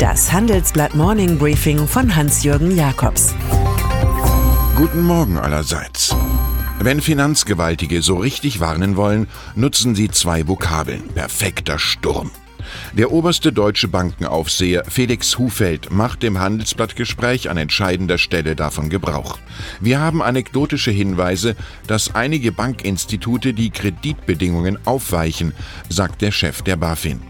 Das Handelsblatt Morning Briefing von Hans-Jürgen Jakobs. Guten Morgen allerseits. Wenn Finanzgewaltige so richtig warnen wollen, nutzen sie zwei Vokabeln. Perfekter Sturm. Der oberste deutsche Bankenaufseher Felix Hufeld macht im Handelsblattgespräch an entscheidender Stelle davon Gebrauch. Wir haben anekdotische Hinweise, dass einige Bankinstitute die Kreditbedingungen aufweichen, sagt der Chef der BaFin.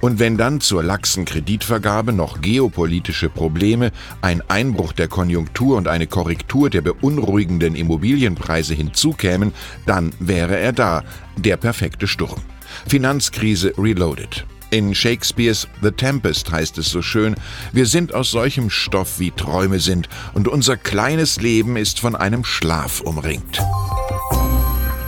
Und wenn dann zur laxen Kreditvergabe noch geopolitische Probleme, ein Einbruch der Konjunktur und eine Korrektur der beunruhigenden Immobilienpreise hinzukämen, dann wäre er da, der perfekte Sturm. Finanzkrise Reloaded. In Shakespeares The Tempest heißt es so schön, wir sind aus solchem Stoff wie Träume sind, und unser kleines Leben ist von einem Schlaf umringt.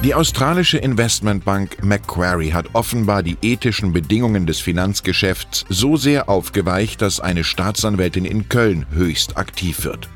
Die australische Investmentbank Macquarie hat offenbar die ethischen Bedingungen des Finanzgeschäfts so sehr aufgeweicht, dass eine Staatsanwältin in Köln höchst aktiv wird.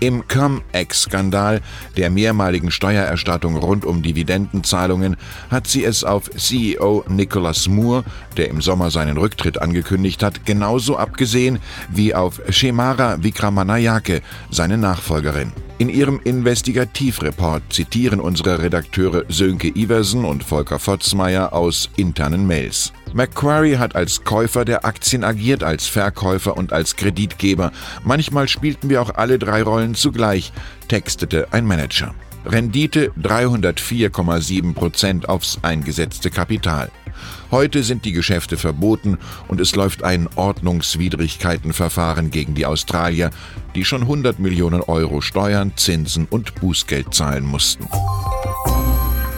Im Cum-Ex-Skandal der mehrmaligen Steuererstattung rund um Dividendenzahlungen hat sie es auf CEO Nicholas Moore, der im Sommer seinen Rücktritt angekündigt hat, genauso abgesehen wie auf Shemara Vikramanayake, seine Nachfolgerin. In ihrem Investigativreport zitieren unsere Redakteure Sönke Iversen und Volker Fotzmeier aus internen Mails. Macquarie hat als Käufer der Aktien agiert, als Verkäufer und als Kreditgeber. Manchmal spielten wir auch alle drei Rollen zugleich, textete ein Manager. Rendite 304,7 Prozent aufs eingesetzte Kapital. Heute sind die Geschäfte verboten und es läuft ein Ordnungswidrigkeitenverfahren gegen die Australier, die schon 100 Millionen Euro Steuern, Zinsen und Bußgeld zahlen mussten.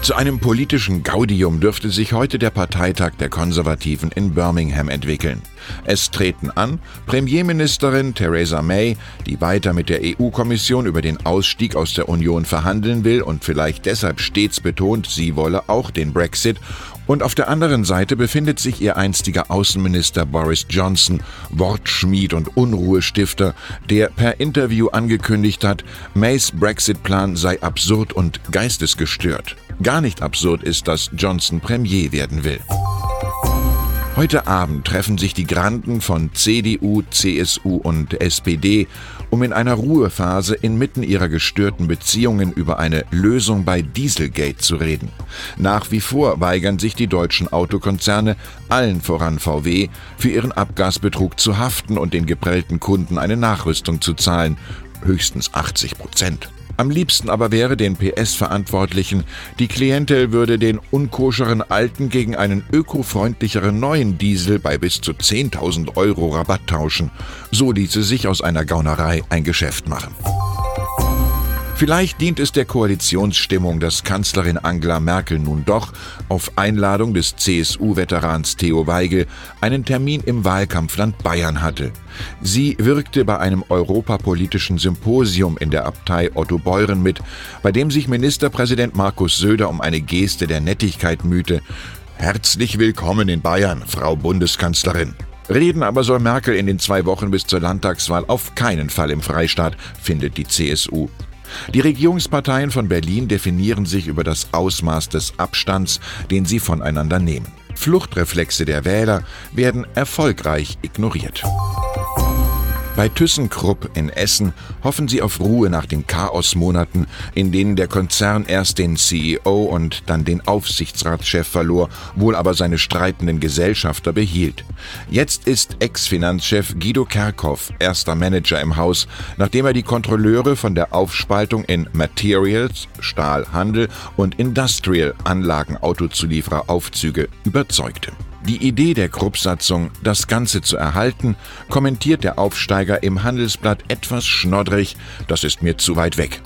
Zu einem politischen Gaudium dürfte sich heute der Parteitag der Konservativen in Birmingham entwickeln. Es treten an Premierministerin Theresa May, die weiter mit der EU-Kommission über den Ausstieg aus der Union verhandeln will und vielleicht deshalb stets betont, sie wolle auch den Brexit, und auf der anderen Seite befindet sich ihr einstiger Außenminister Boris Johnson, Wortschmied und Unruhestifter, der per Interview angekündigt hat, Mays Brexit-Plan sei absurd und geistesgestört. Gar nicht absurd ist, dass Johnson Premier werden will. Heute Abend treffen sich die Granden von CDU, CSU und SPD, um in einer Ruhephase inmitten ihrer gestörten Beziehungen über eine Lösung bei Dieselgate zu reden. Nach wie vor weigern sich die deutschen Autokonzerne, allen voran VW, für ihren Abgasbetrug zu haften und den geprellten Kunden eine Nachrüstung zu zahlen, höchstens 80 Prozent. Am liebsten aber wäre den PS-Verantwortlichen, die Klientel würde den unkoscheren alten gegen einen ökofreundlicheren neuen Diesel bei bis zu 10.000 Euro Rabatt tauschen. So ließe sich aus einer Gaunerei ein Geschäft machen. Vielleicht dient es der Koalitionsstimmung, dass Kanzlerin Angela Merkel nun doch auf Einladung des CSU-Veterans Theo Weigel einen Termin im Wahlkampfland Bayern hatte. Sie wirkte bei einem europapolitischen Symposium in der Abtei Otto Beuren mit, bei dem sich Ministerpräsident Markus Söder um eine Geste der Nettigkeit mühte. Herzlich willkommen in Bayern, Frau Bundeskanzlerin. Reden aber soll Merkel in den zwei Wochen bis zur Landtagswahl auf keinen Fall im Freistaat, findet die CSU. Die Regierungsparteien von Berlin definieren sich über das Ausmaß des Abstands, den sie voneinander nehmen. Fluchtreflexe der Wähler werden erfolgreich ignoriert. Bei ThyssenKrupp in Essen hoffen sie auf Ruhe nach den Chaosmonaten, in denen der Konzern erst den CEO und dann den Aufsichtsratschef verlor, wohl aber seine streitenden Gesellschafter behielt. Jetzt ist Ex-Finanzchef Guido Kerkhoff erster Manager im Haus, nachdem er die Kontrolleure von der Aufspaltung in Materials, Stahlhandel und Industrial Anlagenautozulieferer Aufzüge überzeugte. Die Idee der Kruppsatzung, das Ganze zu erhalten, kommentiert der Aufsteiger im Handelsblatt etwas schnoddrig, das ist mir zu weit weg.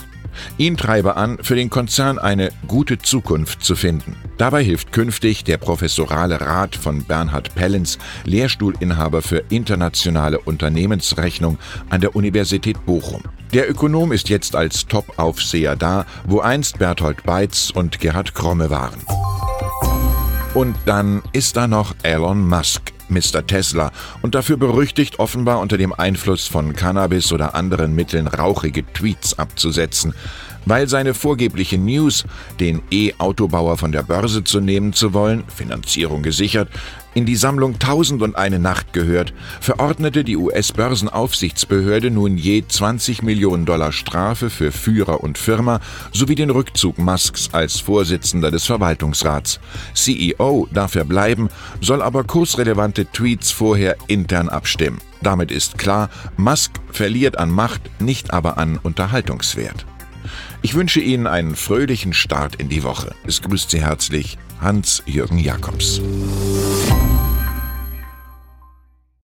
Ihn treibe an, für den Konzern eine gute Zukunft zu finden. Dabei hilft künftig der professorale Rat von Bernhard Pellens, Lehrstuhlinhaber für internationale Unternehmensrechnung an der Universität Bochum. Der Ökonom ist jetzt als Top-Aufseher da, wo einst Berthold Beitz und Gerhard Kromme waren. Und dann ist da noch Elon Musk, Mr. Tesla, und dafür berüchtigt offenbar unter dem Einfluss von Cannabis oder anderen Mitteln rauchige Tweets abzusetzen. Weil seine vorgebliche News, den E-Autobauer von der Börse zu nehmen zu wollen, Finanzierung gesichert, in die Sammlung Tausend und eine Nacht gehört, verordnete die US-Börsenaufsichtsbehörde nun je 20 Millionen Dollar Strafe für Führer und Firma sowie den Rückzug Musks als Vorsitzender des Verwaltungsrats. CEO darf er bleiben, soll aber kursrelevante Tweets vorher intern abstimmen. Damit ist klar, Musk verliert an Macht, nicht aber an Unterhaltungswert. Ich wünsche Ihnen einen fröhlichen Start in die Woche. Es grüßt Sie herzlich Hans-Jürgen Jakobs.